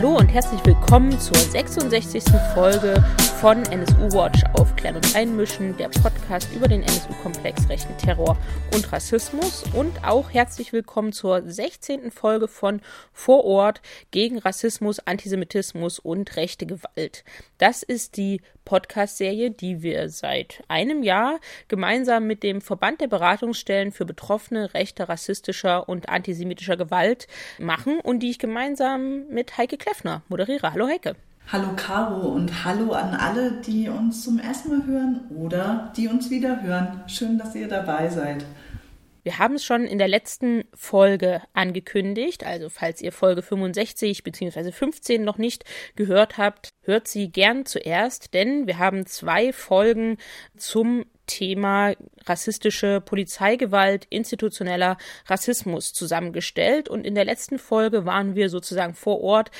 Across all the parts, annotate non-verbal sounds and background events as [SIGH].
Hallo und herzlich willkommen zur 66. Folge von NSU Watch Aufklären und Einmischen, der Podcast über den NSU-Komplex rechten Terror und Rassismus und auch herzlich willkommen zur 16. Folge von Vor Ort gegen Rassismus, Antisemitismus und rechte Gewalt. Das ist die Podcast-Serie, die wir seit einem Jahr gemeinsam mit dem Verband der Beratungsstellen für Betroffene rechter, rassistischer und antisemitischer Gewalt machen und die ich gemeinsam mit Heike Kleffner moderiere. Hallo Heike. Hallo Caro und hallo an alle, die uns zum ersten Mal hören oder die uns wieder hören. Schön, dass ihr dabei seid. Wir haben es schon in der letzten Folge angekündigt, also falls ihr Folge 65 bzw. 15 noch nicht gehört habt, hört sie gern zuerst, denn wir haben zwei Folgen zum Thema rassistische Polizeigewalt, institutioneller Rassismus zusammengestellt. Und in der letzten Folge waren wir sozusagen vor Ort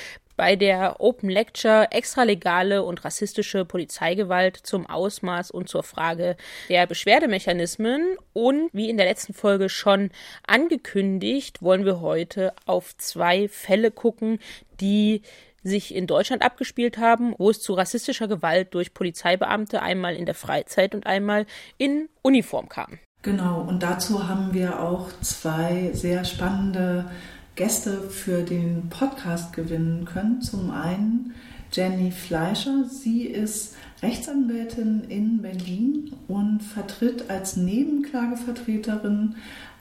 bei der Open Lecture extralegale und rassistische Polizeigewalt zum Ausmaß und zur Frage der Beschwerdemechanismen. Und wie in der letzten Folge schon angekündigt, wollen wir heute auf zwei Fälle gucken, die sich in Deutschland abgespielt haben, wo es zu rassistischer Gewalt durch Polizeibeamte einmal in der Freizeit und einmal in Uniform kam. Genau, und dazu haben wir auch zwei sehr spannende Gäste für den Podcast gewinnen können. Zum einen Jenny Fleischer. Sie ist Rechtsanwältin in Berlin und vertritt als Nebenklagevertreterin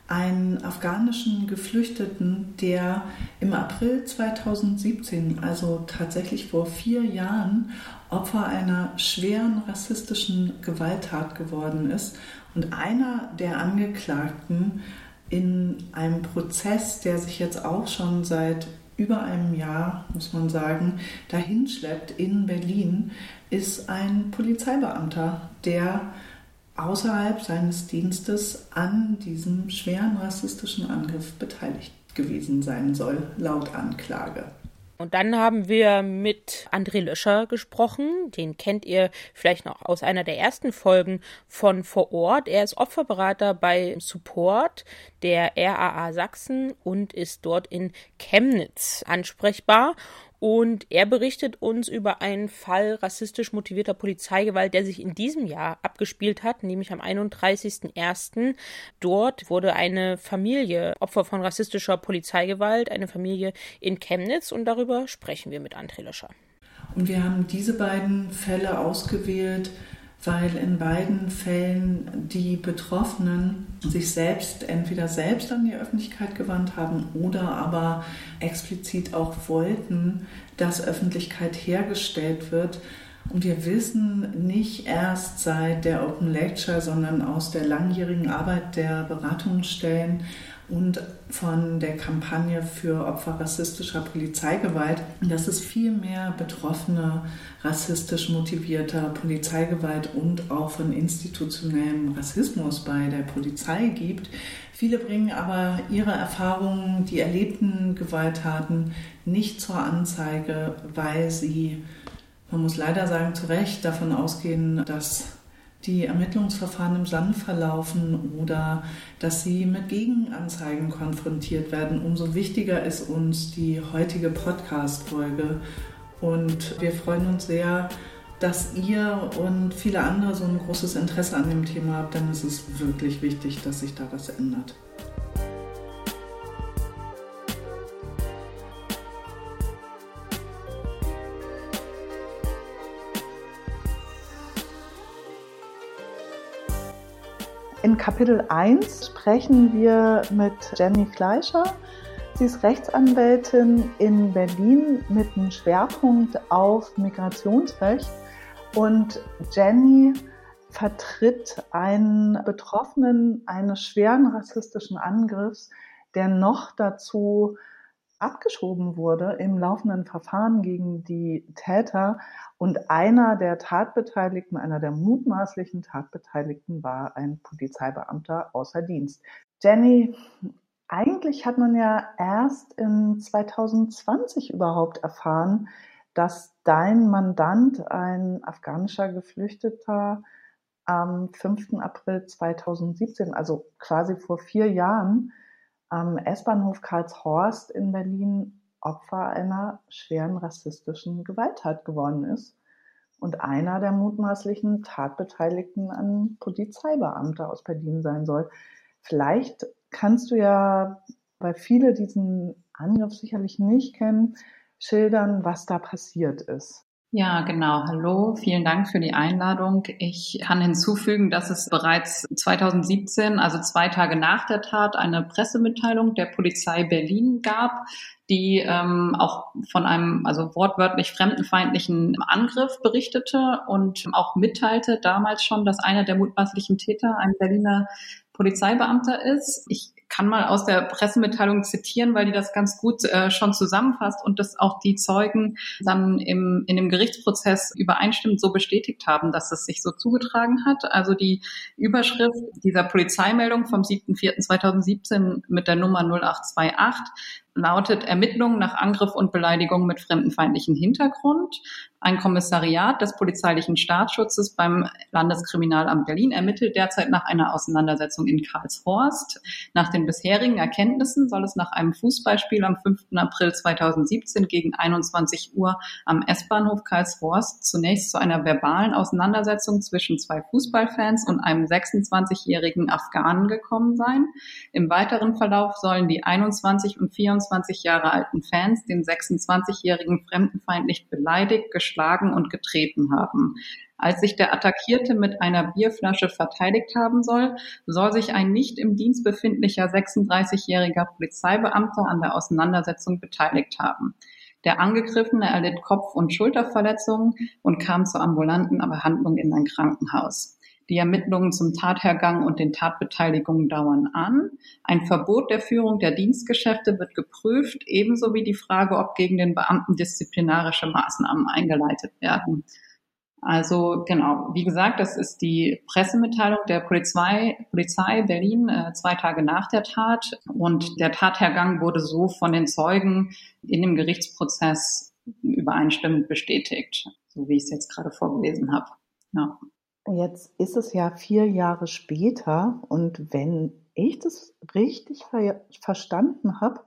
einen afghanischen Geflüchteten, der im April 2017, also tatsächlich vor vier Jahren, Opfer einer schweren rassistischen Gewalttat geworden ist. Und einer der Angeklagten in einem Prozess, der sich jetzt auch schon seit über einem Jahr, muss man sagen, dahinschleppt in Berlin, ist ein Polizeibeamter, der außerhalb seines Dienstes an diesem schweren rassistischen Angriff beteiligt gewesen sein soll, laut Anklage. Und dann haben wir mit André Löscher gesprochen. Den kennt ihr vielleicht noch aus einer der ersten Folgen von vor Ort. Er ist Opferberater bei Support der RAA Sachsen und ist dort in Chemnitz ansprechbar. Und er berichtet uns über einen Fall rassistisch motivierter Polizeigewalt, der sich in diesem Jahr abgespielt hat, nämlich am 31.01. Dort wurde eine Familie Opfer von rassistischer Polizeigewalt, eine Familie in Chemnitz und darüber sprechen wir mit André Löscher. Und wir haben diese beiden Fälle ausgewählt, weil in beiden Fällen die Betroffenen sich selbst entweder selbst an die Öffentlichkeit gewandt haben oder aber explizit auch wollten, dass Öffentlichkeit hergestellt wird. Und wir wissen nicht erst seit der Open Lecture, sondern aus der langjährigen Arbeit der Beratungsstellen, und von der Kampagne für Opfer rassistischer Polizeigewalt, dass es viel mehr Betroffene rassistisch motivierter Polizeigewalt und auch von institutionellem Rassismus bei der Polizei gibt. Viele bringen aber ihre Erfahrungen, die erlebten Gewalttaten nicht zur Anzeige, weil sie, man muss leider sagen, zu Recht davon ausgehen, dass die Ermittlungsverfahren im Sand verlaufen oder dass sie mit Gegenanzeigen konfrontiert werden. Umso wichtiger ist uns die heutige Podcast-Folge. Und wir freuen uns sehr, dass ihr und viele andere so ein großes Interesse an dem Thema habt, denn es ist wirklich wichtig, dass sich da was ändert. In Kapitel 1 sprechen wir mit Jenny Fleischer. Sie ist Rechtsanwältin in Berlin mit einem Schwerpunkt auf Migrationsrecht. Und Jenny vertritt einen Betroffenen eines schweren rassistischen Angriffs, der noch dazu abgeschoben wurde im laufenden Verfahren gegen die Täter. Und einer der Tatbeteiligten, einer der mutmaßlichen Tatbeteiligten war ein Polizeibeamter außer Dienst. Jenny, eigentlich hat man ja erst in 2020 überhaupt erfahren, dass dein Mandant, ein afghanischer Geflüchteter, am 5. April 2017, also quasi vor vier Jahren, am S-Bahnhof Karlshorst in Berlin Opfer einer schweren rassistischen Gewalttat geworden ist und einer der mutmaßlichen Tatbeteiligten ein Polizeibeamter aus Berlin sein soll. Vielleicht kannst du ja, weil viele diesen Angriff sicherlich nicht kennen, schildern, was da passiert ist. Ja, genau. Hallo, vielen Dank für die Einladung. Ich kann hinzufügen, dass es bereits 2017, also zwei Tage nach der Tat, eine Pressemitteilung der Polizei Berlin gab, die ähm, auch von einem, also wortwörtlich fremdenfeindlichen Angriff berichtete und auch mitteilte damals schon, dass einer der mutmaßlichen Täter ein Berliner Polizeibeamter ist. Ich kann mal aus der Pressemitteilung zitieren, weil die das ganz gut äh, schon zusammenfasst und das auch die Zeugen dann im, in dem Gerichtsprozess übereinstimmend so bestätigt haben, dass es sich so zugetragen hat. Also die Überschrift dieser Polizeimeldung vom 7.4.2017 mit der Nummer 0828 lautet Ermittlungen nach Angriff und Beleidigung mit fremdenfeindlichen Hintergrund. Ein Kommissariat des polizeilichen Staatsschutzes beim Landeskriminalamt Berlin ermittelt derzeit nach einer Auseinandersetzung in Karlshorst. Nach den bisherigen Erkenntnissen soll es nach einem Fußballspiel am 5. April 2017 gegen 21 Uhr am S-Bahnhof Karlshorst zunächst zu einer verbalen Auseinandersetzung zwischen zwei Fußballfans und einem 26-jährigen Afghanen gekommen sein. Im weiteren Verlauf sollen die 21 und 24 Jahre alten Fans den 26-jährigen fremdenfeindlich beleidigt, geschlagen und getreten haben. Als sich der Attackierte mit einer Bierflasche verteidigt haben soll, soll sich ein nicht im Dienst befindlicher 36-jähriger Polizeibeamter an der Auseinandersetzung beteiligt haben. Der Angegriffene erlitt Kopf- und Schulterverletzungen und kam zur ambulanten Behandlung in ein Krankenhaus. Die Ermittlungen zum Tathergang und den Tatbeteiligungen dauern an. Ein Verbot der Führung der Dienstgeschäfte wird geprüft, ebenso wie die Frage, ob gegen den Beamten disziplinarische Maßnahmen eingeleitet werden. Also genau, wie gesagt, das ist die Pressemitteilung der Polizei, Polizei Berlin äh, zwei Tage nach der Tat und der Tathergang wurde so von den Zeugen in dem Gerichtsprozess übereinstimmend bestätigt, so wie ich es jetzt gerade vorgelesen habe. Ja. Jetzt ist es ja vier Jahre später und wenn ich das richtig ver verstanden habe,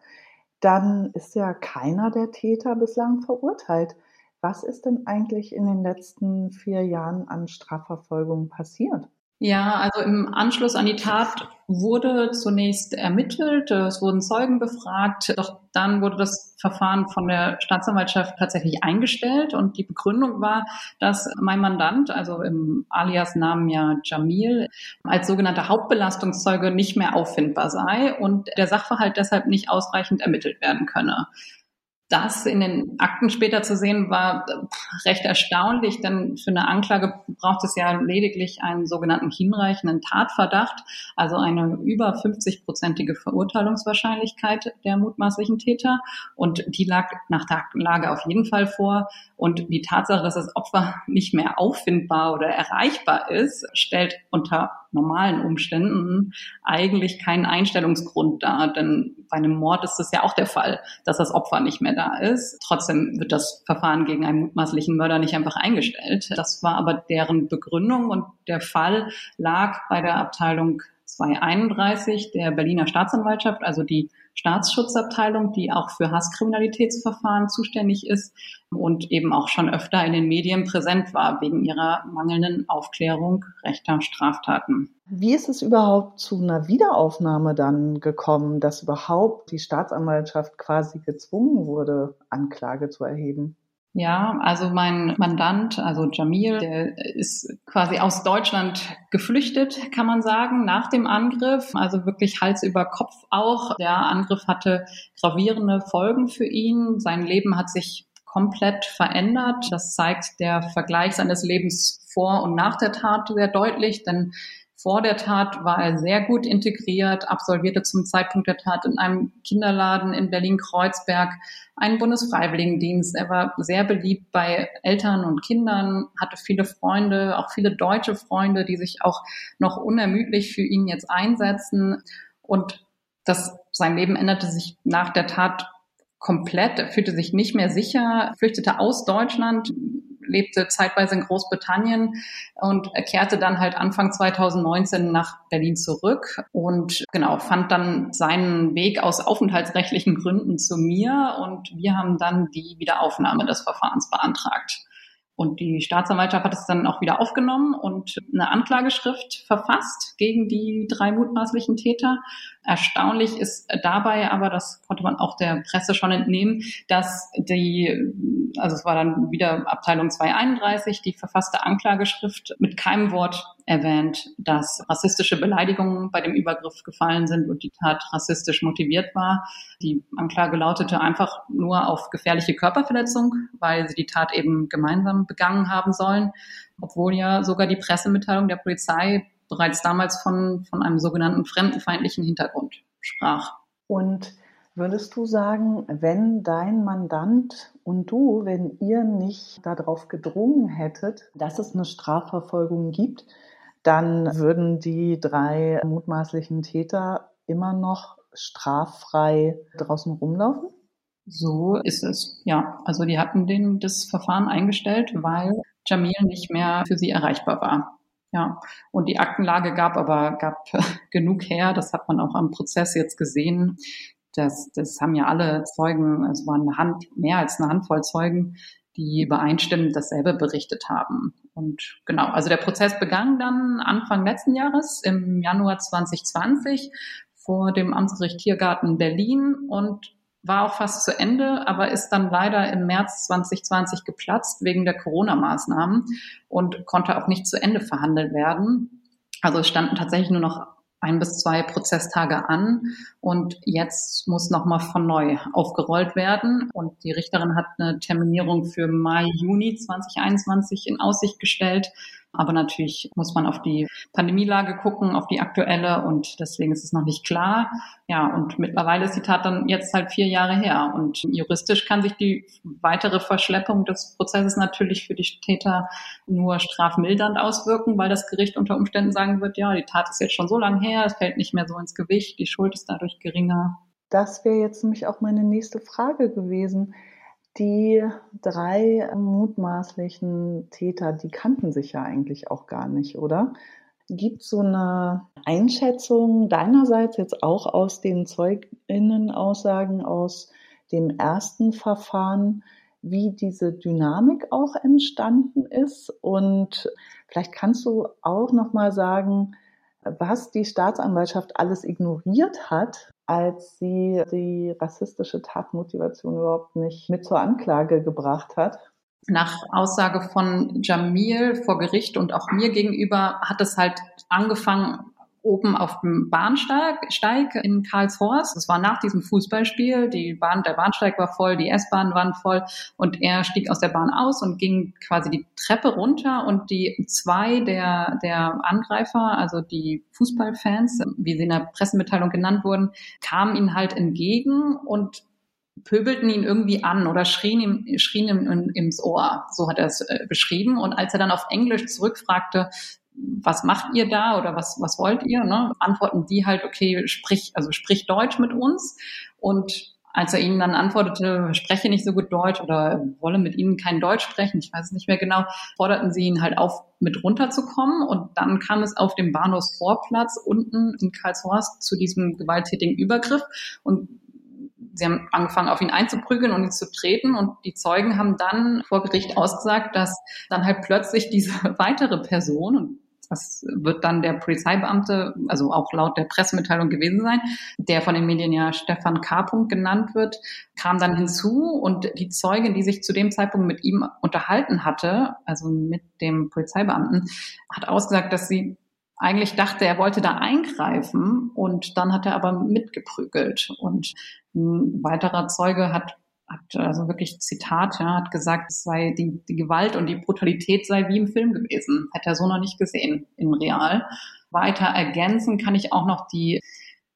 dann ist ja keiner der Täter bislang verurteilt. Was ist denn eigentlich in den letzten vier Jahren an Strafverfolgung passiert? Ja, also im Anschluss an die Tat wurde zunächst ermittelt, es wurden Zeugen befragt, doch dann wurde das Verfahren von der Staatsanwaltschaft tatsächlich eingestellt und die Begründung war, dass mein Mandant, also im Alias-Namen ja Jamil, als sogenannter Hauptbelastungszeuge nicht mehr auffindbar sei und der Sachverhalt deshalb nicht ausreichend ermittelt werden könne das in den Akten später zu sehen, war recht erstaunlich, denn für eine Anklage braucht es ja lediglich einen sogenannten hinreichenden Tatverdacht, also eine über 50-prozentige Verurteilungswahrscheinlichkeit der mutmaßlichen Täter. Und die lag nach der Lage auf jeden Fall vor. Und die Tatsache, dass das Opfer nicht mehr auffindbar oder erreichbar ist, stellt unter normalen Umständen eigentlich keinen Einstellungsgrund dar. Denn bei einem Mord ist es ja auch der Fall, dass das Opfer nicht mehr da ist. Trotzdem wird das Verfahren gegen einen mutmaßlichen Mörder nicht einfach eingestellt. Das war aber deren Begründung und der Fall lag bei der Abteilung 231 der Berliner Staatsanwaltschaft, also die Staatsschutzabteilung, die auch für Hasskriminalitätsverfahren zuständig ist und eben auch schon öfter in den Medien präsent war wegen ihrer mangelnden Aufklärung rechter Straftaten. Wie ist es überhaupt zu einer Wiederaufnahme dann gekommen, dass überhaupt die Staatsanwaltschaft quasi gezwungen wurde, Anklage zu erheben? Ja, also mein Mandant, also Jamil, der ist quasi aus Deutschland geflüchtet, kann man sagen, nach dem Angriff. Also wirklich Hals über Kopf auch. Der Angriff hatte gravierende Folgen für ihn. Sein Leben hat sich komplett verändert. Das zeigt der Vergleich seines Lebens vor und nach der Tat sehr deutlich, denn vor der Tat war er sehr gut integriert, absolvierte zum Zeitpunkt der Tat in einem Kinderladen in Berlin-Kreuzberg einen Bundesfreiwilligendienst. Er war sehr beliebt bei Eltern und Kindern, hatte viele Freunde, auch viele deutsche Freunde, die sich auch noch unermüdlich für ihn jetzt einsetzen. Und das, sein Leben änderte sich nach der Tat komplett. Er fühlte sich nicht mehr sicher, flüchtete aus Deutschland, lebte zeitweise in Großbritannien und kehrte dann halt Anfang 2019 nach Berlin zurück und genau, fand dann seinen Weg aus aufenthaltsrechtlichen Gründen zu mir und wir haben dann die Wiederaufnahme des Verfahrens beantragt. Und die Staatsanwaltschaft hat es dann auch wieder aufgenommen und eine Anklageschrift verfasst gegen die drei mutmaßlichen Täter. Erstaunlich ist dabei aber, das konnte man auch der Presse schon entnehmen, dass die, also es war dann wieder Abteilung 231, die verfasste Anklageschrift mit keinem Wort erwähnt, dass rassistische Beleidigungen bei dem Übergriff gefallen sind und die Tat rassistisch motiviert war. Die Anklage lautete einfach nur auf gefährliche Körperverletzung, weil sie die Tat eben gemeinsam begangen haben sollen, obwohl ja sogar die Pressemitteilung der Polizei bereits damals von, von einem sogenannten fremdenfeindlichen Hintergrund sprach. Und würdest du sagen, wenn dein Mandant und du, wenn ihr nicht darauf gedrungen hättet, dass es eine Strafverfolgung gibt, dann würden die drei mutmaßlichen Täter immer noch straffrei draußen rumlaufen? So ist es, ja. Also die hatten den, das Verfahren eingestellt, weil Jamil nicht mehr für sie erreichbar war. Ja, und die Aktenlage gab aber gab [LAUGHS] genug her. Das hat man auch am Prozess jetzt gesehen. Das, das haben ja alle Zeugen, es waren eine Hand, mehr als eine Handvoll Zeugen, die übereinstimmend dasselbe berichtet haben. Und genau, also der Prozess begann dann Anfang letzten Jahres, im Januar 2020, vor dem Amtsgericht Tiergarten Berlin und war auch fast zu Ende, aber ist dann leider im März 2020 geplatzt wegen der Corona-Maßnahmen und konnte auch nicht zu Ende verhandelt werden. Also es standen tatsächlich nur noch ein bis zwei Prozesstage an und jetzt muss nochmal von neu aufgerollt werden. Und die Richterin hat eine Terminierung für Mai, Juni 2021 in Aussicht gestellt. Aber natürlich muss man auf die Pandemielage gucken, auf die aktuelle und deswegen ist es noch nicht klar. Ja, und mittlerweile ist die Tat dann jetzt halt vier Jahre her und juristisch kann sich die weitere Verschleppung des Prozesses natürlich für die Täter nur strafmildernd auswirken, weil das Gericht unter Umständen sagen wird, ja, die Tat ist jetzt schon so lange her, es fällt nicht mehr so ins Gewicht, die Schuld ist dadurch geringer. Das wäre jetzt nämlich auch meine nächste Frage gewesen. Die drei mutmaßlichen Täter, die kannten sich ja eigentlich auch gar nicht, oder? Gibt so eine Einschätzung deinerseits jetzt auch aus den Zeuginnenaussagen aus dem ersten Verfahren, wie diese Dynamik auch entstanden ist? Und vielleicht kannst du auch noch mal sagen, was die Staatsanwaltschaft alles ignoriert hat, als sie die rassistische Tatmotivation überhaupt nicht mit zur Anklage gebracht hat. Nach Aussage von Jamil vor Gericht und auch mir gegenüber hat es halt angefangen oben auf dem Bahnsteig in Karlshorst. Das war nach diesem Fußballspiel. Die Bahn, der Bahnsteig war voll, die S-Bahn waren voll und er stieg aus der Bahn aus und ging quasi die Treppe runter und die zwei der, der Angreifer, also die Fußballfans, wie sie in der Pressemitteilung genannt wurden, kamen ihnen halt entgegen und pöbelten ihn irgendwie an oder schrien ihm, schrien ihm in, ins Ohr. So hat er es äh, beschrieben. Und als er dann auf Englisch zurückfragte, was macht ihr da oder was, was wollt ihr? Ne? Antworten die halt, okay, sprich, also sprich Deutsch mit uns. Und als er ihnen dann antwortete, spreche nicht so gut Deutsch oder wolle mit ihnen kein Deutsch sprechen, ich weiß es nicht mehr genau, forderten sie ihn halt auf, mit runterzukommen. Und dann kam es auf dem Bahnhofsvorplatz unten in Karlshorst zu diesem gewalttätigen Übergriff. Und sie haben angefangen, auf ihn einzuprügeln und ihn zu treten. Und die Zeugen haben dann vor Gericht ausgesagt, dass dann halt plötzlich diese [LAUGHS] weitere Person, und das wird dann der Polizeibeamte, also auch laut der Pressemitteilung gewesen sein, der von den Medien ja Stefan K. genannt wird, kam dann hinzu und die Zeugin, die sich zu dem Zeitpunkt mit ihm unterhalten hatte, also mit dem Polizeibeamten, hat ausgesagt, dass sie eigentlich dachte, er wollte da eingreifen und dann hat er aber mitgeprügelt. Und ein weiterer Zeuge hat hat also wirklich Zitat, ja, hat gesagt, es sei die, die Gewalt und die Brutalität sei wie im Film gewesen. Hätte er so noch nicht gesehen in Real. Weiter ergänzen kann ich auch noch die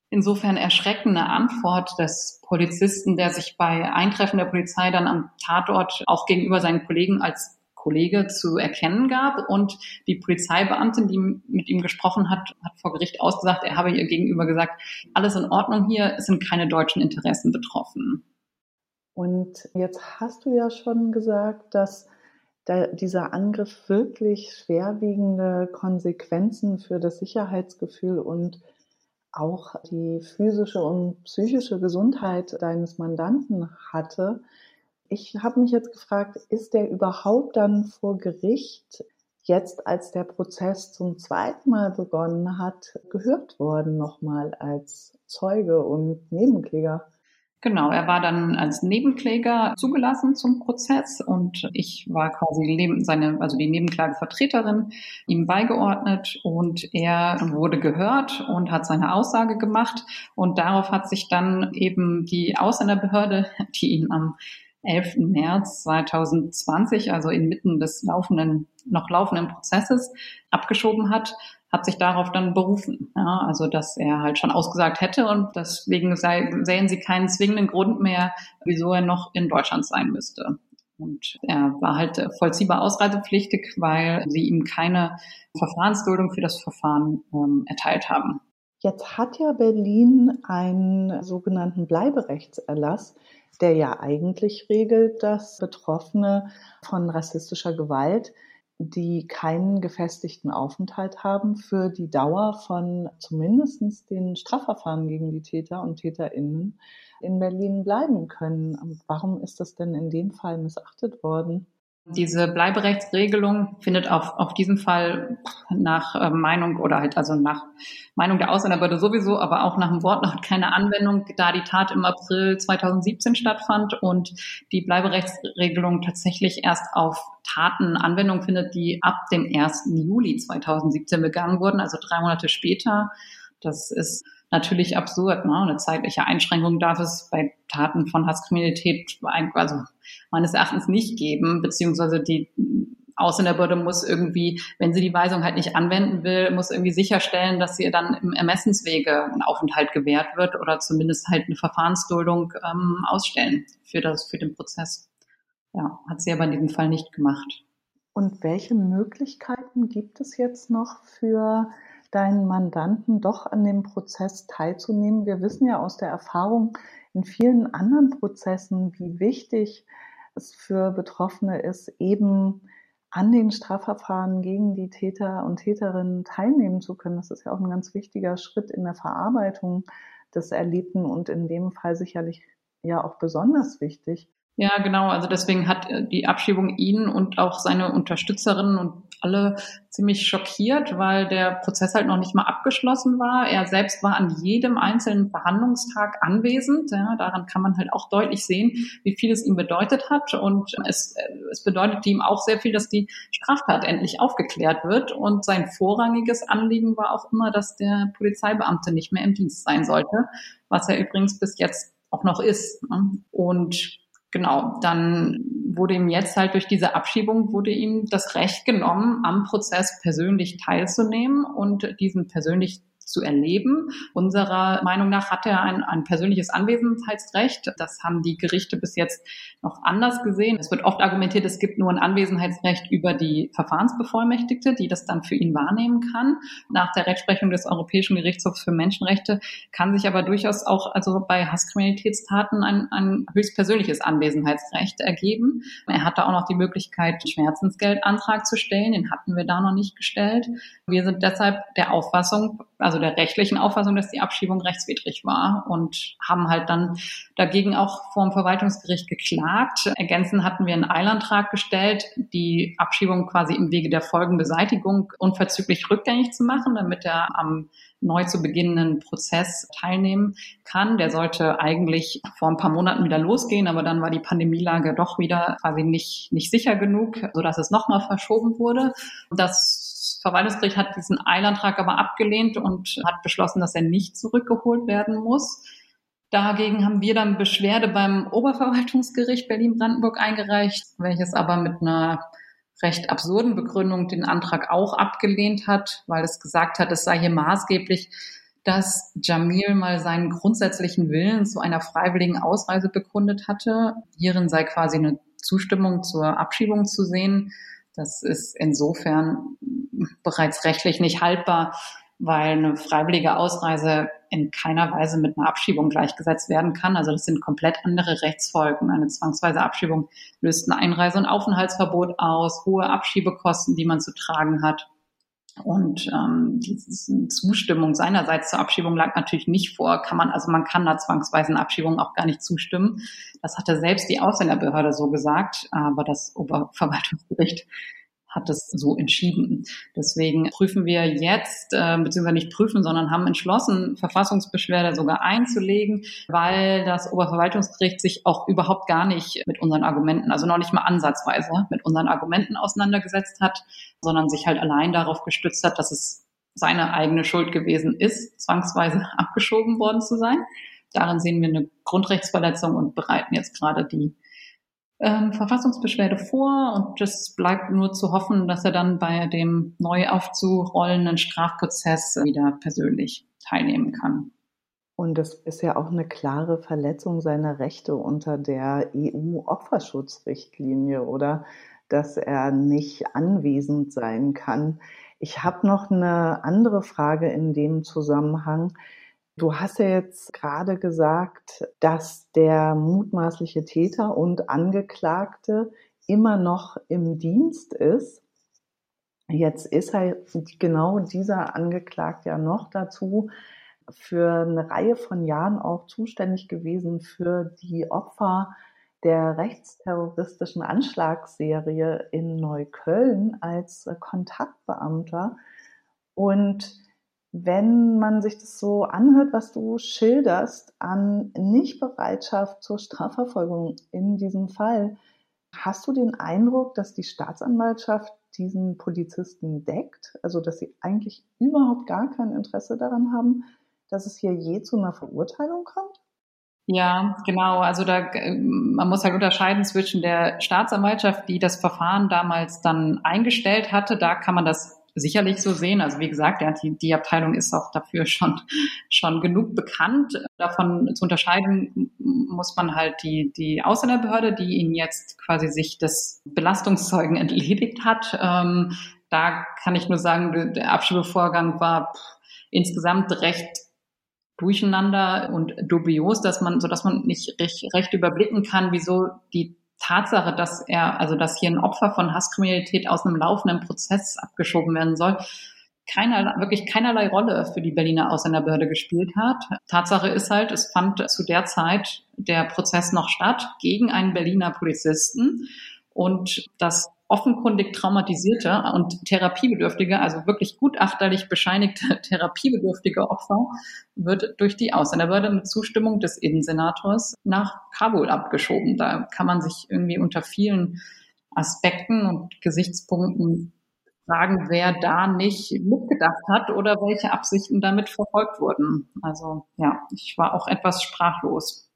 insofern erschreckende Antwort des Polizisten, der sich bei Eintreffen der Polizei dann am Tatort auch gegenüber seinen Kollegen als Kollege zu erkennen gab. Und die Polizeibeamtin, die mit ihm gesprochen hat, hat vor Gericht ausgesagt, er habe ihr gegenüber gesagt, alles in Ordnung hier, es sind keine deutschen Interessen betroffen. Und jetzt hast du ja schon gesagt, dass da dieser Angriff wirklich schwerwiegende Konsequenzen für das Sicherheitsgefühl und auch die physische und psychische Gesundheit deines Mandanten hatte. Ich habe mich jetzt gefragt, ist der überhaupt dann vor Gericht jetzt, als der Prozess zum zweiten Mal begonnen hat, gehört worden nochmal als Zeuge und Nebenkläger? Genau, er war dann als Nebenkläger zugelassen zum Prozess und ich war quasi seine, also die Nebenklagevertreterin, ihm beigeordnet und er wurde gehört und hat seine Aussage gemacht und darauf hat sich dann eben die Ausländerbehörde, die ihn am 11. März 2020, also inmitten des laufenden, noch laufenden Prozesses abgeschoben hat, hat sich darauf dann berufen. Ja, also dass er halt schon ausgesagt hätte und deswegen sei, sehen sie keinen zwingenden Grund mehr, wieso er noch in Deutschland sein müsste. Und er war halt vollziehbar ausreisepflichtig, weil sie ihm keine Verfahrensduldung für das Verfahren ähm, erteilt haben. Jetzt hat ja Berlin einen sogenannten Bleiberechtserlass, der ja eigentlich regelt, dass Betroffene von rassistischer Gewalt die keinen gefestigten Aufenthalt haben, für die Dauer von zumindest den Strafverfahren gegen die Täter und Täterinnen in Berlin bleiben können. Warum ist das denn in dem Fall missachtet worden? Diese Bleiberechtsregelung findet auf, auf diesen Fall nach äh, Meinung oder halt also nach Meinung der Ausländerbehörde sowieso, aber auch nach dem Wortlaut keine Anwendung, da die Tat im April 2017 stattfand und die Bleiberechtsregelung tatsächlich erst auf Taten Anwendung findet, die ab dem 1. Juli 2017 begangen wurden, also drei Monate später. Das ist natürlich absurd. Ne? Eine zeitliche Einschränkung darf es bei Taten von Hasskriminalität also meines Erachtens nicht geben, beziehungsweise die Ausländerbehörde muss irgendwie, wenn sie die Weisung halt nicht anwenden will, muss irgendwie sicherstellen, dass ihr dann im Ermessenswege ein Aufenthalt gewährt wird oder zumindest halt eine Verfahrensduldung ähm, ausstellen für das, für den Prozess. Ja, hat sie aber in diesem Fall nicht gemacht. Und welche Möglichkeiten gibt es jetzt noch für deinen Mandanten doch an dem Prozess teilzunehmen. Wir wissen ja aus der Erfahrung in vielen anderen Prozessen, wie wichtig es für Betroffene ist, eben an den Strafverfahren gegen die Täter und Täterinnen teilnehmen zu können. Das ist ja auch ein ganz wichtiger Schritt in der Verarbeitung des Erlebten und in dem Fall sicherlich ja auch besonders wichtig. Ja, genau. Also deswegen hat äh, die Abschiebung ihn und auch seine Unterstützerinnen und alle ziemlich schockiert, weil der Prozess halt noch nicht mal abgeschlossen war. Er selbst war an jedem einzelnen Verhandlungstag anwesend. Ja, daran kann man halt auch deutlich sehen, wie viel es ihm bedeutet hat. Und es, äh, es bedeutet ihm auch sehr viel, dass die Straftat endlich aufgeklärt wird. Und sein vorrangiges Anliegen war auch immer, dass der Polizeibeamte nicht mehr im Dienst sein sollte, was er übrigens bis jetzt auch noch ist. Ne? Und genau, dann wurde ihm jetzt halt durch diese Abschiebung wurde ihm das Recht genommen, am Prozess persönlich teilzunehmen und diesen persönlich zu erleben. Unserer Meinung nach hat er ein, ein persönliches Anwesenheitsrecht. Das haben die Gerichte bis jetzt noch anders gesehen. Es wird oft argumentiert, es gibt nur ein Anwesenheitsrecht über die Verfahrensbevollmächtigte, die das dann für ihn wahrnehmen kann. Nach der Rechtsprechung des Europäischen Gerichtshofs für Menschenrechte kann sich aber durchaus auch also bei Hasskriminalitätstaten ein, ein höchstpersönliches Anwesenheitsrecht ergeben. Er hatte auch noch die Möglichkeit, Schmerzensgeldantrag zu stellen. Den hatten wir da noch nicht gestellt. Wir sind deshalb der Auffassung, also der rechtlichen Auffassung, dass die Abschiebung rechtswidrig war und haben halt dann dagegen auch vor dem Verwaltungsgericht geklagt. Ergänzend hatten wir einen Eilantrag gestellt, die Abschiebung quasi im Wege der Folgenbeseitigung unverzüglich rückgängig zu machen, damit er am neu zu beginnenden Prozess teilnehmen kann. Der sollte eigentlich vor ein paar Monaten wieder losgehen, aber dann war die Pandemielage doch wieder quasi nicht, nicht sicher genug, sodass es nochmal verschoben wurde. Das Verwaltungsgericht hat diesen Eilantrag aber abgelehnt und hat beschlossen, dass er nicht zurückgeholt werden muss. Dagegen haben wir dann Beschwerde beim Oberverwaltungsgericht Berlin-Brandenburg eingereicht, welches aber mit einer recht absurden Begründung den Antrag auch abgelehnt hat, weil es gesagt hat, es sei hier maßgeblich, dass Jamil mal seinen grundsätzlichen Willen zu einer freiwilligen Ausreise bekundet hatte. Hierin sei quasi eine Zustimmung zur Abschiebung zu sehen. Das ist insofern bereits rechtlich nicht haltbar, weil eine freiwillige Ausreise in keiner Weise mit einer Abschiebung gleichgesetzt werden kann. Also das sind komplett andere Rechtsfolgen. Eine zwangsweise Abschiebung löst ein Einreise- und Aufenthaltsverbot aus, hohe Abschiebekosten, die man zu tragen hat. Und ähm, die Zustimmung seinerseits zur Abschiebung lag natürlich nicht vor. Kann man, also man kann da zwangsweisen Abschiebungen auch gar nicht zustimmen. Das hatte selbst die Ausländerbehörde so gesagt, aber das Oberverwaltungsgericht hat es so entschieden. Deswegen prüfen wir jetzt, äh, beziehungsweise nicht prüfen, sondern haben entschlossen, Verfassungsbeschwerde sogar einzulegen, weil das Oberverwaltungsgericht sich auch überhaupt gar nicht mit unseren Argumenten, also noch nicht mal ansatzweise mit unseren Argumenten auseinandergesetzt hat, sondern sich halt allein darauf gestützt hat, dass es seine eigene Schuld gewesen ist, zwangsweise [LAUGHS] abgeschoben worden zu sein. Darin sehen wir eine Grundrechtsverletzung und bereiten jetzt gerade die ähm, Verfassungsbeschwerde vor und es bleibt nur zu hoffen, dass er dann bei dem neu aufzurollenden Strafprozess wieder persönlich teilnehmen kann. Und das ist ja auch eine klare Verletzung seiner Rechte unter der EU-Opferschutzrichtlinie, oder? Dass er nicht anwesend sein kann. Ich habe noch eine andere Frage in dem Zusammenhang. Du hast ja jetzt gerade gesagt, dass der mutmaßliche Täter und Angeklagte immer noch im Dienst ist. Jetzt ist er genau dieser Angeklagte ja noch dazu für eine Reihe von Jahren auch zuständig gewesen für die Opfer der rechtsterroristischen Anschlagsserie in Neukölln als Kontaktbeamter. Und wenn man sich das so anhört, was du schilderst an Nichtbereitschaft zur Strafverfolgung in diesem Fall, hast du den Eindruck, dass die Staatsanwaltschaft diesen Polizisten deckt? Also, dass sie eigentlich überhaupt gar kein Interesse daran haben, dass es hier je zu einer Verurteilung kommt? Ja, genau. Also da, man muss halt unterscheiden zwischen der Staatsanwaltschaft, die das Verfahren damals dann eingestellt hatte. Da kann man das sicherlich so sehen. Also wie gesagt, ja, die, die Abteilung ist auch dafür schon, schon genug bekannt. Davon zu unterscheiden muss man halt die, die Ausländerbehörde, die ihn jetzt quasi sich des Belastungszeugen entledigt hat. Ähm, da kann ich nur sagen, der Abschiebevorgang war pff, insgesamt recht durcheinander und dubios, dass man, so dass man nicht recht, recht überblicken kann, wieso die Tatsache, dass er, also dass hier ein Opfer von Hasskriminalität aus einem laufenden Prozess abgeschoben werden soll, keiner, wirklich keinerlei Rolle für die Berliner Ausländerbehörde gespielt hat. Tatsache ist halt, es fand zu der Zeit der Prozess noch statt gegen einen Berliner Polizisten und das offenkundig traumatisierte und therapiebedürftige, also wirklich gutachterlich bescheinigte [LAUGHS] therapiebedürftige Opfer wird durch die Ausländerbehörde mit Zustimmung des Innensenators nach Kabul abgeschoben. Da kann man sich irgendwie unter vielen Aspekten und Gesichtspunkten fragen, wer da nicht mitgedacht hat oder welche Absichten damit verfolgt wurden. Also ja, ich war auch etwas sprachlos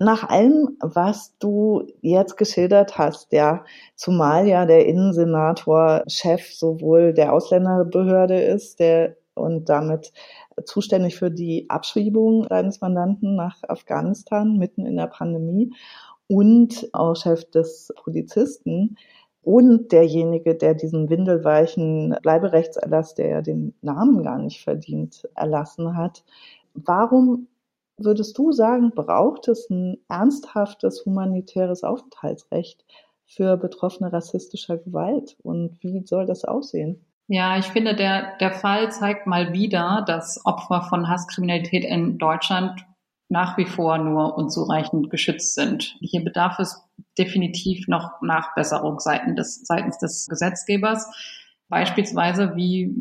nach allem, was du jetzt geschildert hast, ja, zumal ja der Innensenator Chef sowohl der Ausländerbehörde ist, der und damit zuständig für die Abschiebung deines Mandanten nach Afghanistan mitten in der Pandemie und auch Chef des Polizisten und derjenige, der diesen windelweichen Bleiberechtserlass, der ja den Namen gar nicht verdient, erlassen hat. Warum würdest du sagen, braucht es ein ernsthaftes humanitäres Aufenthaltsrecht für Betroffene rassistischer Gewalt? Und wie soll das aussehen? Ja, ich finde, der, der Fall zeigt mal wieder, dass Opfer von Hasskriminalität in Deutschland nach wie vor nur unzureichend geschützt sind. Hier bedarf es definitiv noch Nachbesserung seitens des, seitens des Gesetzgebers. Beispielsweise, wie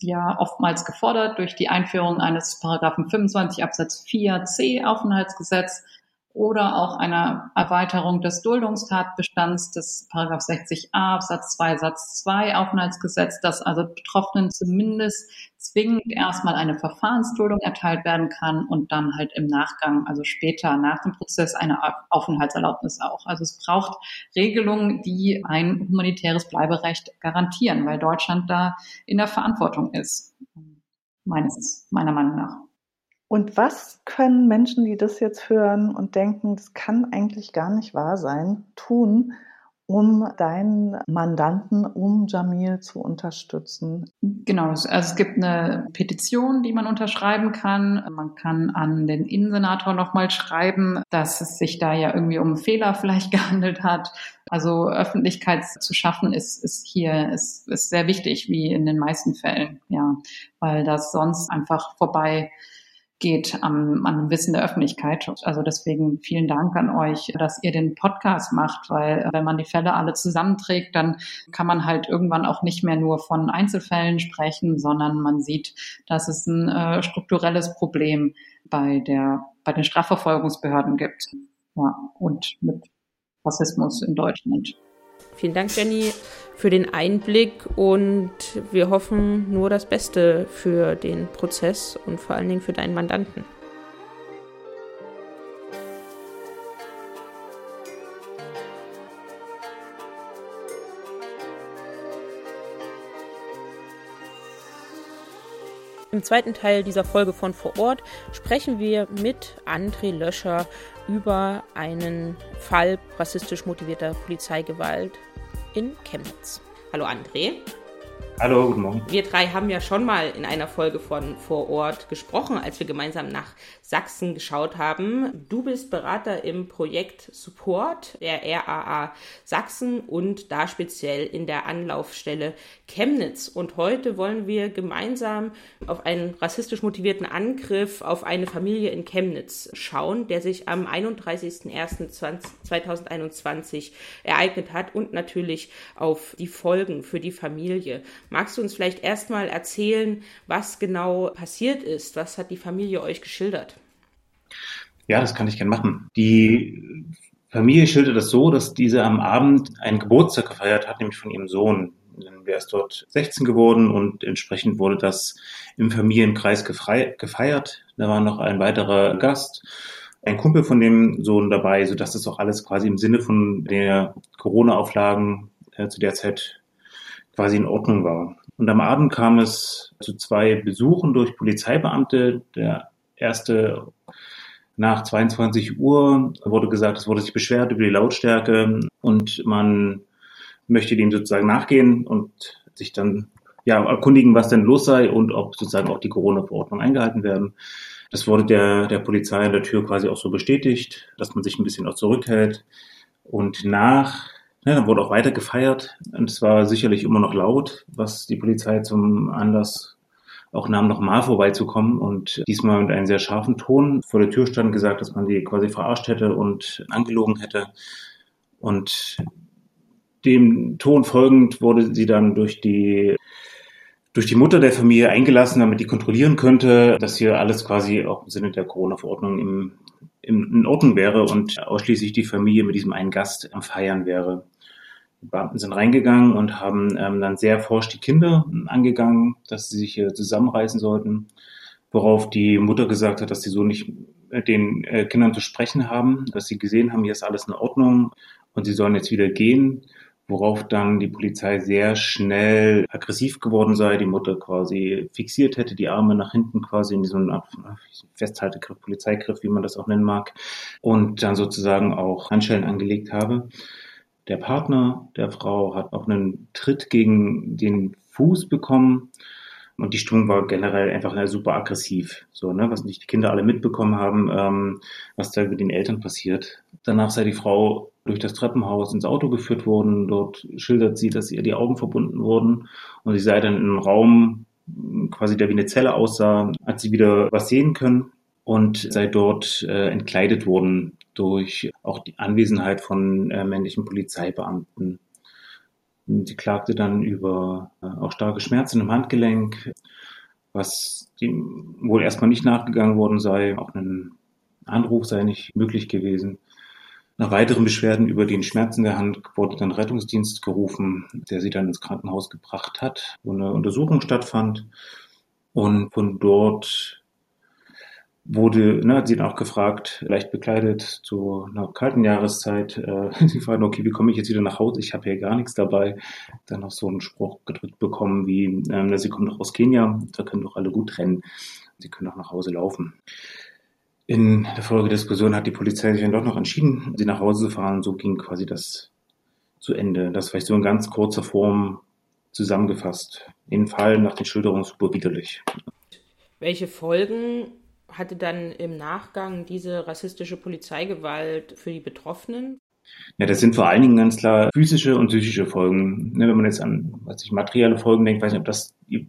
ja oftmals gefordert, durch die Einführung eines Paragraphen 25 Absatz 4c Aufenthaltsgesetz oder auch einer Erweiterung des Duldungstatbestands des Paragraph 60a Absatz 2 Satz 2 Aufenthaltsgesetz, dass also Betroffenen zumindest zwingend erstmal eine Verfahrensduldung erteilt werden kann und dann halt im Nachgang, also später nach dem Prozess, eine Aufenthaltserlaubnis auch. Also es braucht Regelungen, die ein humanitäres Bleiberecht garantieren, weil Deutschland da in der Verantwortung ist, meines, meiner Meinung nach. Und was können Menschen, die das jetzt hören und denken, das kann eigentlich gar nicht wahr sein, tun, um deinen Mandanten, um Jamil zu unterstützen? Genau, also es gibt eine Petition, die man unterschreiben kann. Man kann an den Innensenator nochmal schreiben, dass es sich da ja irgendwie um Fehler vielleicht [LAUGHS] gehandelt hat. Also Öffentlichkeit zu schaffen ist, ist hier ist, ist sehr wichtig, wie in den meisten Fällen, ja, weil das sonst einfach vorbei geht am, an dem Wissen der Öffentlichkeit. Also deswegen vielen Dank an euch, dass ihr den Podcast macht, weil äh, wenn man die Fälle alle zusammenträgt, dann kann man halt irgendwann auch nicht mehr nur von Einzelfällen sprechen, sondern man sieht, dass es ein äh, strukturelles Problem bei der bei den Strafverfolgungsbehörden gibt. Ja, und mit Rassismus in Deutschland. Vielen Dank, Jenny, für den Einblick und wir hoffen nur das Beste für den Prozess und vor allen Dingen für deinen Mandanten. Im zweiten Teil dieser Folge von Vor Ort sprechen wir mit André Löscher über einen Fall rassistisch motivierter Polizeigewalt in Chemnitz. Hallo André. Hallo, guten Morgen. Wir drei haben ja schon mal in einer Folge von Vor Ort gesprochen, als wir gemeinsam nach Sachsen geschaut haben. Du bist Berater im Projekt Support der RAA Sachsen und da speziell in der Anlaufstelle Chemnitz. Und heute wollen wir gemeinsam auf einen rassistisch motivierten Angriff auf eine Familie in Chemnitz schauen, der sich am 31.01.2021 ereignet hat und natürlich auf die Folgen für die Familie. Magst du uns vielleicht erstmal erzählen, was genau passiert ist? Was hat die Familie euch geschildert? Ja, das kann ich gerne machen. Die Familie schildert das so, dass diese am Abend einen Geburtstag gefeiert hat, nämlich von ihrem Sohn. Der ist dort 16 geworden und entsprechend wurde das im Familienkreis gefeiert. Da war noch ein weiterer Gast, ein Kumpel von dem Sohn dabei, sodass das auch alles quasi im Sinne von der Corona-Auflagen äh, zu der Zeit quasi in Ordnung war. Und am Abend kam es zu zwei Besuchen durch Polizeibeamte. Der erste nach 22 Uhr wurde gesagt, es wurde sich beschwert über die Lautstärke und man möchte dem sozusagen nachgehen und sich dann ja, erkundigen, was denn los sei und ob sozusagen auch die Corona-Verordnung eingehalten werden. Das wurde der, der Polizei an der Tür quasi auch so bestätigt, dass man sich ein bisschen auch zurückhält. Und nach, ja, dann wurde auch weiter gefeiert und es war sicherlich immer noch laut, was die Polizei zum Anlass auch nahm, nochmal vorbeizukommen und diesmal mit einem sehr scharfen Ton vor der Tür stand, gesagt, dass man die quasi verarscht hätte und angelogen hätte. Und dem Ton folgend wurde sie dann durch die durch die Mutter der Familie eingelassen, damit die kontrollieren könnte, dass hier alles quasi auch im Sinne der Corona-Verordnung im, im, in Ordnung wäre und ausschließlich die Familie mit diesem einen Gast am Feiern wäre. Beamten sind reingegangen und haben ähm, dann sehr forsch die Kinder angegangen, dass sie sich hier zusammenreißen sollten, worauf die Mutter gesagt hat, dass sie so nicht mit den äh, Kindern zu sprechen haben, dass sie gesehen haben, hier ist alles in Ordnung und sie sollen jetzt wieder gehen, worauf dann die Polizei sehr schnell aggressiv geworden sei, die Mutter quasi fixiert hätte, die Arme nach hinten quasi in diesem Festhaltegriff, Polizeigriff, wie man das auch nennen mag, und dann sozusagen auch Handschellen angelegt habe. Der Partner der Frau hat auch einen Tritt gegen den Fuß bekommen. Und die Stimmung war generell einfach super aggressiv, so, ne, was nicht die Kinder alle mitbekommen haben, ähm, was da mit den Eltern passiert. Danach sei die Frau durch das Treppenhaus ins Auto geführt worden. Dort schildert sie, dass ihr die Augen verbunden wurden und sie sei dann in einem Raum, quasi der wie eine Zelle aussah, hat sie wieder was sehen können und sei dort äh, entkleidet worden durch auch die Anwesenheit von äh, männlichen Polizeibeamten. Sie klagte dann über äh, auch starke Schmerzen im Handgelenk, was dem wohl erstmal nicht nachgegangen worden sei. Auch ein Anruf sei nicht möglich gewesen. Nach weiteren Beschwerden über den Schmerzen der Hand wurde dann Rettungsdienst gerufen, der sie dann ins Krankenhaus gebracht hat, wo eine Untersuchung stattfand. Und von dort wurde, ne, hat sie dann auch gefragt, leicht bekleidet zu einer kalten Jahreszeit. Äh, [LAUGHS] sie fragen, okay, wie komme ich jetzt wieder nach Hause? Ich habe hier gar nichts dabei. Dann noch so einen Spruch gedrückt bekommen wie, ähm, sie kommen doch aus Kenia, da können doch alle gut rennen. Sie können doch nach Hause laufen. In der Folge der Diskussion hat die Polizei sich dann doch noch entschieden, sie nach Hause zu fahren. So ging quasi das zu Ende. Das vielleicht so in ganz kurzer Form zusammengefasst. Den Fall nach den Schilderungen super widerlich. Welche Folgen hatte dann im Nachgang diese rassistische Polizeigewalt für die Betroffenen? Ja, das sind vor allen Dingen ganz klar physische und psychische Folgen. Ne, wenn man jetzt an was ich, materielle Folgen denkt, weiß nicht, ob das die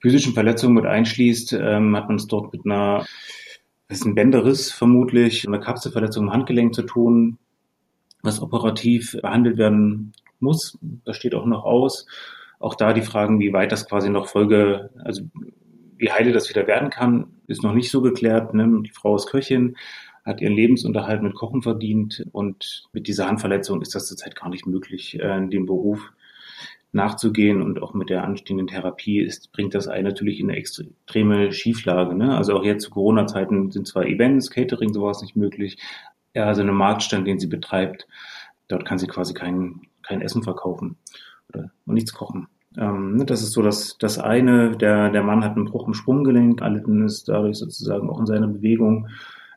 physischen Verletzungen mit einschließt, ähm, hat man es dort mit einer, das ist ein Bänderriss vermutlich, einer Kapselverletzung im Handgelenk zu tun, was operativ behandelt werden muss. Das steht auch noch aus. Auch da die Fragen, wie weit das quasi noch Folge, also wie heile das wieder werden kann, ist noch nicht so geklärt. Ne? Die Frau ist Köchin, hat ihren Lebensunterhalt mit Kochen verdient und mit dieser Handverletzung ist das zurzeit gar nicht möglich, äh, dem Beruf nachzugehen und auch mit der anstehenden Therapie ist, bringt das einen natürlich in eine extreme Schieflage. Ne? Also auch jetzt zu Corona-Zeiten sind zwar Events, Catering, sowas nicht möglich, ja, also eine Marktstand, den sie betreibt, dort kann sie quasi kein, kein Essen verkaufen oder nichts kochen. Ähm, ne, das ist so das, das eine. Der, der Mann hat einen Bruch im Sprunggelenk, erlitten ist dadurch sozusagen auch in seiner Bewegung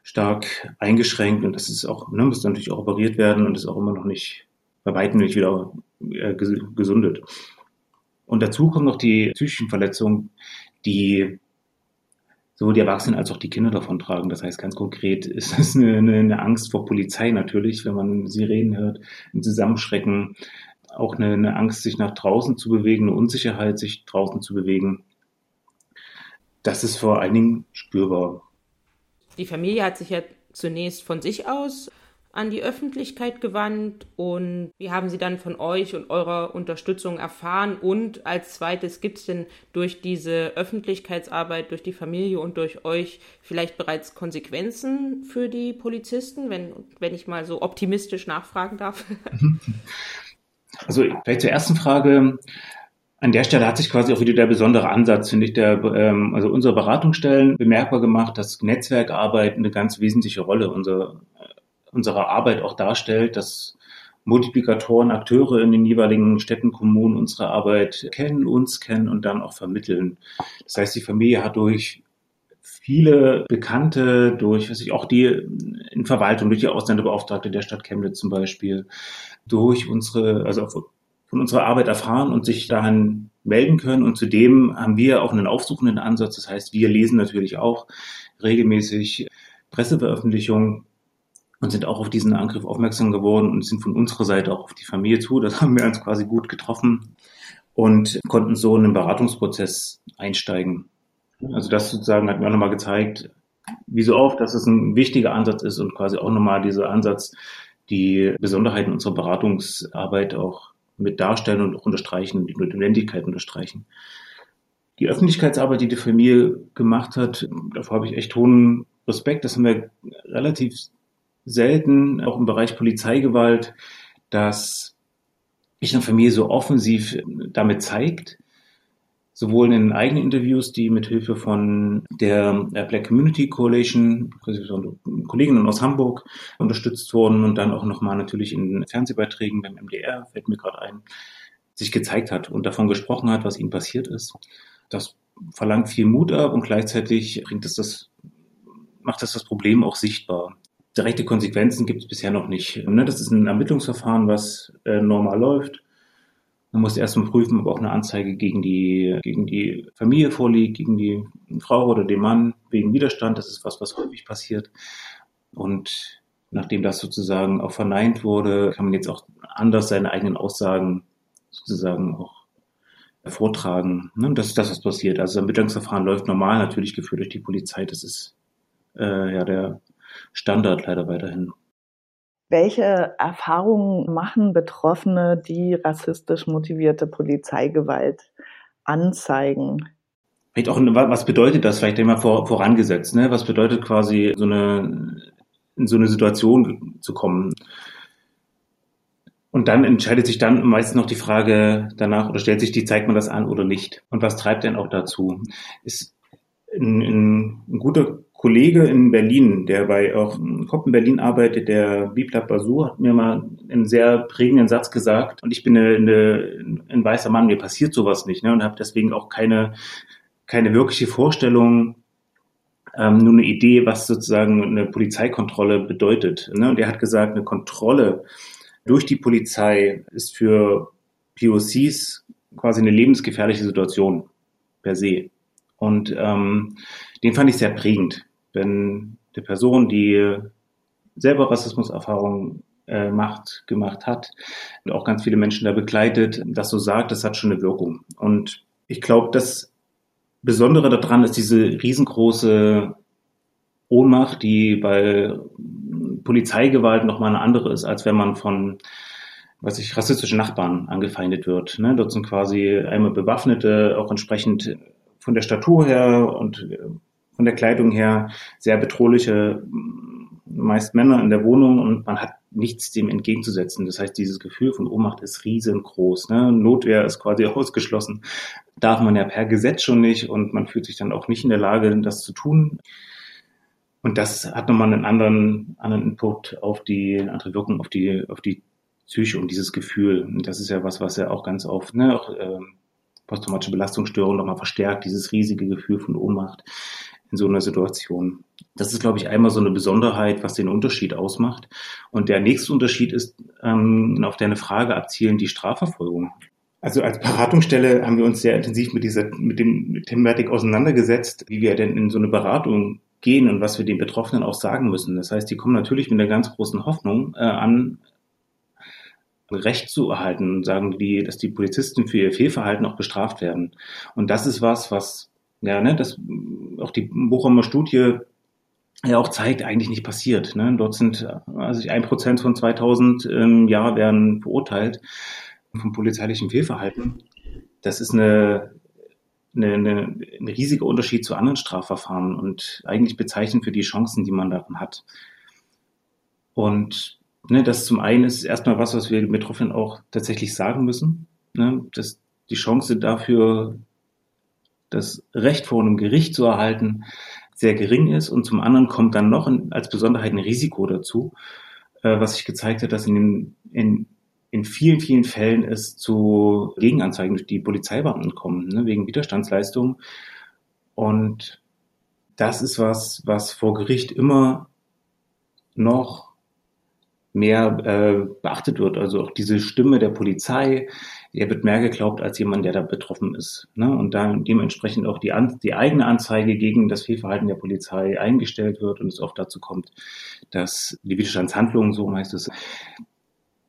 stark eingeschränkt und das ist auch, ne, muss natürlich auch operiert werden und ist auch immer noch nicht, bei weitem nicht wieder äh, gesundet. Und dazu kommen noch die psychischen Verletzungen, die sowohl die Erwachsenen als auch die Kinder davon tragen. Das heißt, ganz konkret ist das eine, eine Angst vor Polizei natürlich, wenn man Sirenen hört, ein Zusammenschrecken, auch eine, eine Angst, sich nach draußen zu bewegen, eine Unsicherheit, sich draußen zu bewegen. Das ist vor allen Dingen spürbar. Die Familie hat sich ja zunächst von sich aus an die Öffentlichkeit gewandt und wie haben Sie dann von euch und eurer Unterstützung erfahren? Und als zweites, gibt es denn durch diese Öffentlichkeitsarbeit, durch die Familie und durch euch vielleicht bereits Konsequenzen für die Polizisten, wenn, wenn ich mal so optimistisch nachfragen darf? [LAUGHS] Also vielleicht zur ersten Frage. An der Stelle hat sich quasi auch wieder der besondere Ansatz, finde ich, der, ähm, also unsere Beratungsstellen bemerkbar gemacht, dass Netzwerkarbeit eine ganz wesentliche Rolle unserer, unserer Arbeit auch darstellt, dass Multiplikatoren, Akteure in den jeweiligen Städten, Kommunen unsere Arbeit kennen, uns kennen und dann auch vermitteln. Das heißt, die Familie hat durch viele Bekannte, durch, was ich auch die in Verwaltung, durch die Ausländerbeauftragte der Stadt Chemnitz zum Beispiel, durch unsere, also von unserer Arbeit erfahren und sich dahin melden können. Und zudem haben wir auch einen aufsuchenden Ansatz. Das heißt, wir lesen natürlich auch regelmäßig Presseveröffentlichungen und sind auch auf diesen Angriff aufmerksam geworden und sind von unserer Seite auch auf die Familie zu. Das [LAUGHS] haben wir uns quasi gut getroffen und konnten so in den Beratungsprozess einsteigen. Also das sozusagen hat mir auch nochmal gezeigt, wie so oft, dass es ein wichtiger Ansatz ist und quasi auch nochmal dieser Ansatz, die Besonderheiten unserer Beratungsarbeit auch mit darstellen und auch unterstreichen, die Notwendigkeit unterstreichen. Die Öffentlichkeitsarbeit, die die Familie gemacht hat, davor habe ich echt hohen Respekt. Das haben wir relativ selten, auch im Bereich Polizeigewalt, dass sich eine Familie so offensiv damit zeigt sowohl in eigenen Interviews, die mit Hilfe von der Black Community Coalition, Kolleginnen aus Hamburg unterstützt wurden und dann auch nochmal natürlich in Fernsehbeiträgen beim MDR, fällt mir gerade ein, sich gezeigt hat und davon gesprochen hat, was ihnen passiert ist. Das verlangt viel Mut ab und gleichzeitig bringt es das, macht das das Problem auch sichtbar. Direkte Konsequenzen gibt es bisher noch nicht. Ne, das ist ein Ermittlungsverfahren, was äh, normal läuft man muss erst mal prüfen, ob auch eine Anzeige gegen die, gegen die Familie vorliegt, gegen die Frau oder den Mann wegen Widerstand. Das ist was, was häufig passiert. Und nachdem das sozusagen auch verneint wurde, kann man jetzt auch anders seine eigenen Aussagen sozusagen auch vortragen. Ne? Das ist das, was passiert. Also das Ermittlungsverfahren läuft normal, natürlich geführt durch die Polizei. Das ist äh, ja der Standard leider weiterhin. Welche Erfahrungen machen Betroffene, die rassistisch motivierte Polizeigewalt anzeigen? Vielleicht auch, was bedeutet das vielleicht immer vor, vorangesetzt? Ne? Was bedeutet quasi so eine, in so eine Situation zu kommen? Und dann entscheidet sich dann meistens noch die Frage danach oder stellt sich die, zeigt man das an oder nicht? Und was treibt denn auch dazu? Ist ein, ein, ein guter Kollege in Berlin, der bei auch Kopf in Berlin arbeitet, der Biplab Basur, hat mir mal einen sehr prägenden Satz gesagt. Und ich bin eine, eine, ein weißer Mann, mir passiert sowas nicht, ne? Und habe deswegen auch keine keine wirkliche Vorstellung, ähm, nur eine Idee, was sozusagen eine Polizeikontrolle bedeutet. Ne? Und er hat gesagt, eine Kontrolle durch die Polizei ist für POCs quasi eine lebensgefährliche Situation per se. Und ähm, den fand ich sehr prägend, wenn die Person, die selber Rassismuserfahrungen äh, macht, gemacht hat und auch ganz viele Menschen da begleitet, das so sagt, das hat schon eine Wirkung. Und ich glaube, das Besondere daran ist diese riesengroße Ohnmacht, die bei Polizeigewalt nochmal eine andere ist, als wenn man von was ich, rassistische Nachbarn angefeindet wird. Ne? Dort sind quasi einmal Bewaffnete, auch entsprechend von der Statur her und äh, von der Kleidung her sehr bedrohliche, meist Männer in der Wohnung und man hat nichts dem entgegenzusetzen. Das heißt, dieses Gefühl von Ohnmacht ist riesengroß. Ne? Notwehr ist quasi [LAUGHS] ausgeschlossen. Darf man ja per Gesetz schon nicht und man fühlt sich dann auch nicht in der Lage, das zu tun. Und das hat nochmal einen anderen, anderen Input auf die, eine andere Wirkung auf die, auf die Psyche und dieses Gefühl. Und das ist ja was, was ja auch ganz oft, ne, auch ähm, posttraumatische Belastungsstörung nochmal verstärkt, dieses riesige Gefühl von Ohnmacht in so einer Situation. Das ist, glaube ich, einmal so eine Besonderheit, was den Unterschied ausmacht. Und der nächste Unterschied ist, ähm, auf deine Frage abzielen, die Strafverfolgung. Also als Beratungsstelle haben wir uns sehr intensiv mit dieser, mit dem Thematik auseinandergesetzt, wie wir denn in so eine Beratung gehen und was wir den Betroffenen auch sagen müssen. Das heißt, die kommen natürlich mit einer ganz großen Hoffnung äh, an, Recht zu erhalten und sagen die, dass die Polizisten für ihr Fehlverhalten auch bestraft werden. Und das ist was, was, ja, ne, das auch die Bochumer Studie ja auch zeigt, eigentlich nicht passiert. Ne? Dort sind also ein Prozent von 2000 im Jahr werden verurteilt vom polizeilichen Fehlverhalten. Das ist eine, eine, eine, ein riesiger Unterschied zu anderen Strafverfahren und eigentlich bezeichnend für die Chancen, die man darin hat. Und Ne, das zum einen ist erstmal was, was wir Betroffenen auch tatsächlich sagen müssen, ne, dass die Chance dafür, das Recht vor einem Gericht zu erhalten, sehr gering ist. Und zum anderen kommt dann noch als Besonderheit ein Risiko dazu, äh, was sich gezeigt hat, dass in, den, in, in vielen, vielen Fällen es zu Gegenanzeigen durch die Polizeibeamten kommen, ne, wegen Widerstandsleistung. Und das ist was, was vor Gericht immer noch mehr äh, beachtet wird. Also auch diese Stimme der Polizei, der wird mehr geglaubt als jemand, der da betroffen ist. Ne? Und dann dementsprechend auch die, An die eigene Anzeige gegen das Fehlverhalten der Polizei eingestellt wird und es oft dazu kommt, dass die Widerstandshandlung, so heißt es,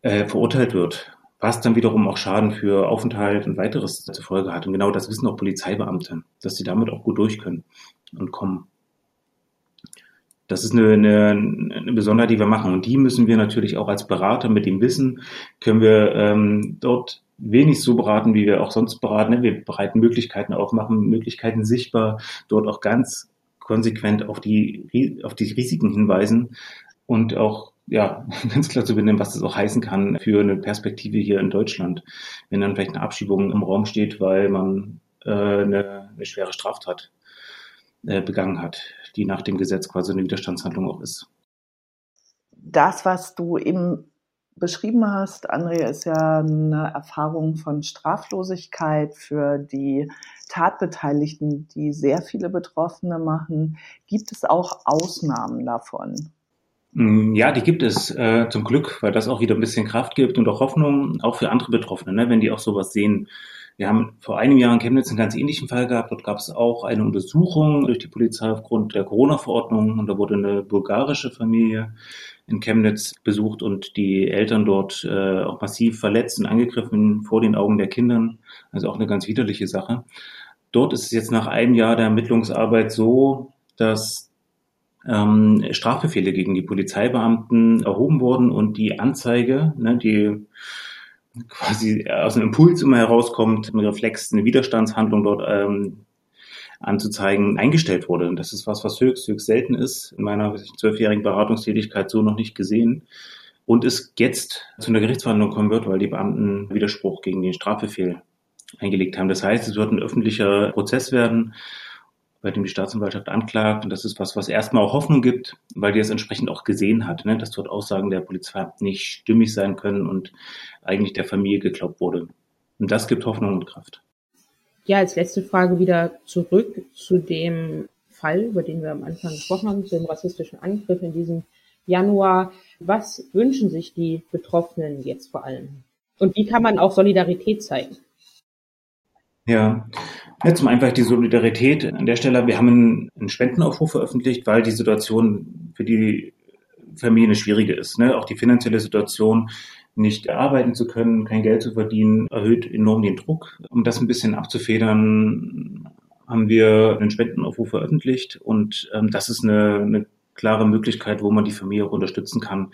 äh, verurteilt wird. Was dann wiederum auch Schaden für Aufenthalt und weiteres zur Folge hat. Und genau das wissen auch Polizeibeamte, dass sie damit auch gut durch können und kommen. Das ist eine, eine, eine Besonderheit, die wir machen. Und die müssen wir natürlich auch als Berater mit dem Wissen, können wir ähm, dort wenig so beraten, wie wir auch sonst beraten. Wir bereiten Möglichkeiten auf, machen Möglichkeiten sichtbar, dort auch ganz konsequent auf die, auf die Risiken hinweisen und auch ja, [LAUGHS] ganz klar zu benennen, was das auch heißen kann für eine Perspektive hier in Deutschland, wenn dann vielleicht eine Abschiebung im Raum steht, weil man äh, eine, eine schwere Straftat begangen hat die nach dem Gesetz quasi eine Widerstandshandlung auch ist. Das, was du eben beschrieben hast, Andrea, ist ja eine Erfahrung von Straflosigkeit für die Tatbeteiligten, die sehr viele Betroffene machen. Gibt es auch Ausnahmen davon? Mm, ja, die gibt es äh, zum Glück, weil das auch wieder ein bisschen Kraft gibt und auch Hoffnung, auch für andere Betroffene, ne, wenn die auch sowas sehen, wir haben vor einem Jahr in Chemnitz einen ganz ähnlichen Fall gehabt. Dort gab es auch eine Untersuchung durch die Polizei aufgrund der Corona-Verordnung. Und da wurde eine bulgarische Familie in Chemnitz besucht und die Eltern dort äh, auch massiv verletzt und angegriffen vor den Augen der Kindern. Also auch eine ganz widerliche Sache. Dort ist es jetzt nach einem Jahr der Ermittlungsarbeit so, dass ähm, Strafbefehle gegen die Polizeibeamten erhoben wurden und die Anzeige, ne, die quasi aus einem Impuls immer herauskommt, ein Reflex, eine Widerstandshandlung dort ähm, anzuzeigen, eingestellt wurde. Und das ist was, was höchst, höchst selten ist. In meiner zwölfjährigen Beratungstätigkeit so noch nicht gesehen. Und es jetzt zu einer Gerichtsverhandlung kommen wird, weil die Beamten Widerspruch gegen den Strafbefehl eingelegt haben. Das heißt, es wird ein öffentlicher Prozess werden bei dem die Staatsanwaltschaft anklagt. Und das ist was, was erstmal auch Hoffnung gibt, weil die es entsprechend auch gesehen hat, ne? dass dort Aussagen der Polizei nicht stimmig sein können und eigentlich der Familie geglaubt wurde. Und das gibt Hoffnung und Kraft. Ja, als letzte Frage wieder zurück zu dem Fall, über den wir am Anfang gesprochen haben, dem rassistischen Angriff in diesem Januar. Was wünschen sich die Betroffenen jetzt vor allem? Und wie kann man auch Solidarität zeigen? Ja, ja zum einfach die Solidarität an der Stelle. Wir haben einen, einen Spendenaufruf veröffentlicht, weil die Situation für die Familie eine schwierige ist. Ne? Auch die finanzielle Situation, nicht arbeiten zu können, kein Geld zu verdienen, erhöht enorm den Druck. Um das ein bisschen abzufedern, haben wir einen Spendenaufruf veröffentlicht und ähm, das ist eine, eine klare Möglichkeit, wo man die Familie auch unterstützen kann,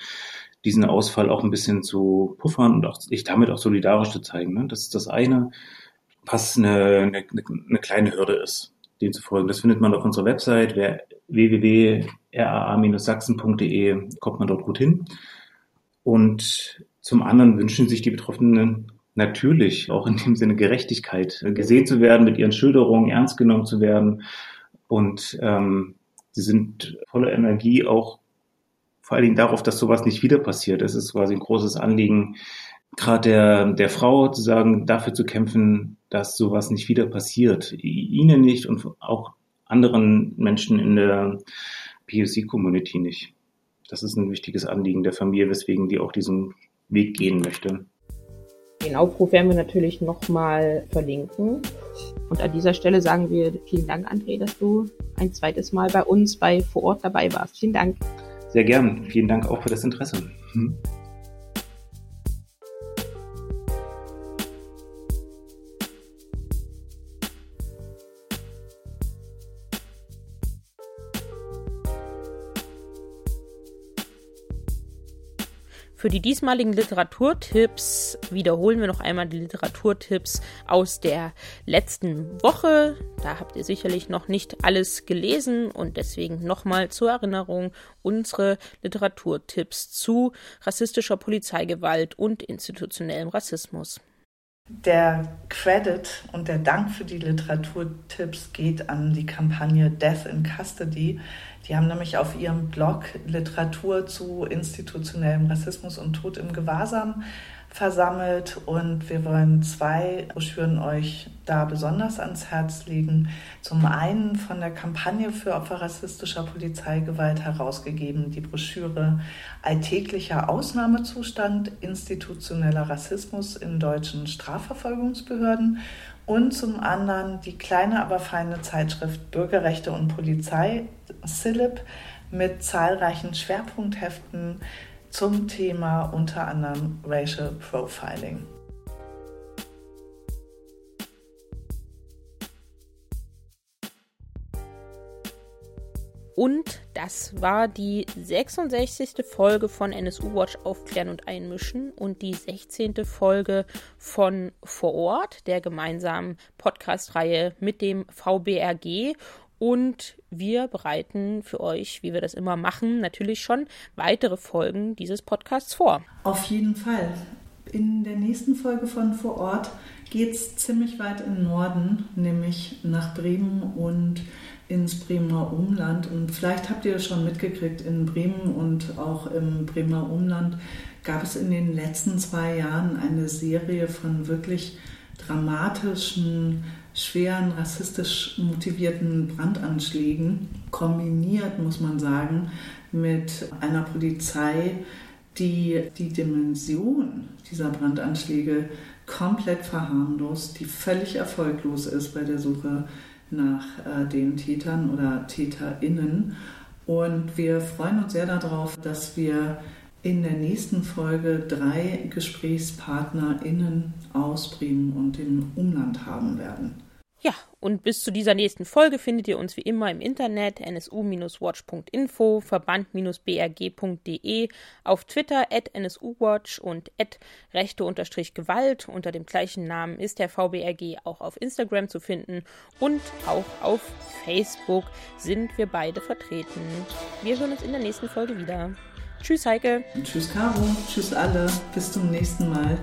diesen Ausfall auch ein bisschen zu puffern und auch sich damit auch solidarisch zu zeigen. Ne? Das ist das eine, was eine, eine, eine kleine Hürde ist, dem zu folgen. Das findet man auf unserer Website, www.raa-sachsen.de, kommt man dort gut hin. Und zum anderen wünschen sich die Betroffenen natürlich auch in dem Sinne Gerechtigkeit, gesehen zu werden, mit ihren Schilderungen ernst genommen zu werden. Und ähm, sie sind voller Energie auch vor allen Dingen darauf, dass sowas nicht wieder passiert. Es ist quasi ein großes Anliegen, gerade der, der Frau zu sagen, dafür zu kämpfen, dass sowas nicht wieder passiert. Ihnen nicht und auch anderen Menschen in der POC-Community nicht. Das ist ein wichtiges Anliegen der Familie, weswegen die auch diesen Weg gehen möchte. Den Aufruf werden wir natürlich nochmal verlinken. Und an dieser Stelle sagen wir vielen Dank, André, dass du ein zweites Mal bei uns bei vor Ort dabei warst. Vielen Dank. Sehr gern. Vielen Dank auch für das Interesse. Hm. Für die diesmaligen Literaturtipps wiederholen wir noch einmal die Literaturtipps aus der letzten Woche. Da habt ihr sicherlich noch nicht alles gelesen und deswegen nochmal zur Erinnerung unsere Literaturtipps zu rassistischer Polizeigewalt und institutionellem Rassismus. Der Credit und der Dank für die Literaturtipps geht an die Kampagne Death in Custody, die haben nämlich auf ihrem Blog Literatur zu institutionellem Rassismus und Tod im Gewahrsam versammelt und wir wollen zwei Broschüren euch da besonders ans Herz legen. Zum einen von der Kampagne für Opfer rassistischer Polizeigewalt herausgegeben, die Broschüre Alltäglicher Ausnahmezustand institutioneller Rassismus in deutschen Strafverfolgungsbehörden und zum anderen die kleine, aber feine Zeitschrift Bürgerrechte und Polizei, SILIP, mit zahlreichen Schwerpunktheften zum Thema unter anderem Racial Profiling. Und das war die 66. Folge von NSU Watch Aufklären und Einmischen und die 16. Folge von Vor Ort, der gemeinsamen Podcast-Reihe mit dem VBRG. Und wir bereiten für euch, wie wir das immer machen, natürlich schon weitere Folgen dieses Podcasts vor. Auf jeden Fall. In der nächsten Folge von Vor Ort geht es ziemlich weit im Norden, nämlich nach Bremen und ins Bremer Umland. Und vielleicht habt ihr es schon mitgekriegt, in Bremen und auch im Bremer Umland gab es in den letzten zwei Jahren eine Serie von wirklich dramatischen, schweren, rassistisch motivierten Brandanschlägen, kombiniert, muss man sagen, mit einer Polizei, die die Dimension dieser Brandanschläge komplett verharmlost, die völlig erfolglos ist bei der Suche nach äh, den Tätern oder TäterInnen. Und wir freuen uns sehr darauf, dass wir in der nächsten Folge drei GesprächspartnerInnen aus Bremen und dem Umland haben werden. Ja, und bis zu dieser nächsten Folge findet ihr uns wie immer im Internet nsu-watch.info, verband-brg.de, auf Twitter at nsuwatch und at rechte-gewalt. Unter dem gleichen Namen ist der VBRG auch auf Instagram zu finden und auch auf Facebook sind wir beide vertreten. Wir hören uns in der nächsten Folge wieder. Tschüss, Heike. Tschüss, Caro. Tschüss alle. Bis zum nächsten Mal.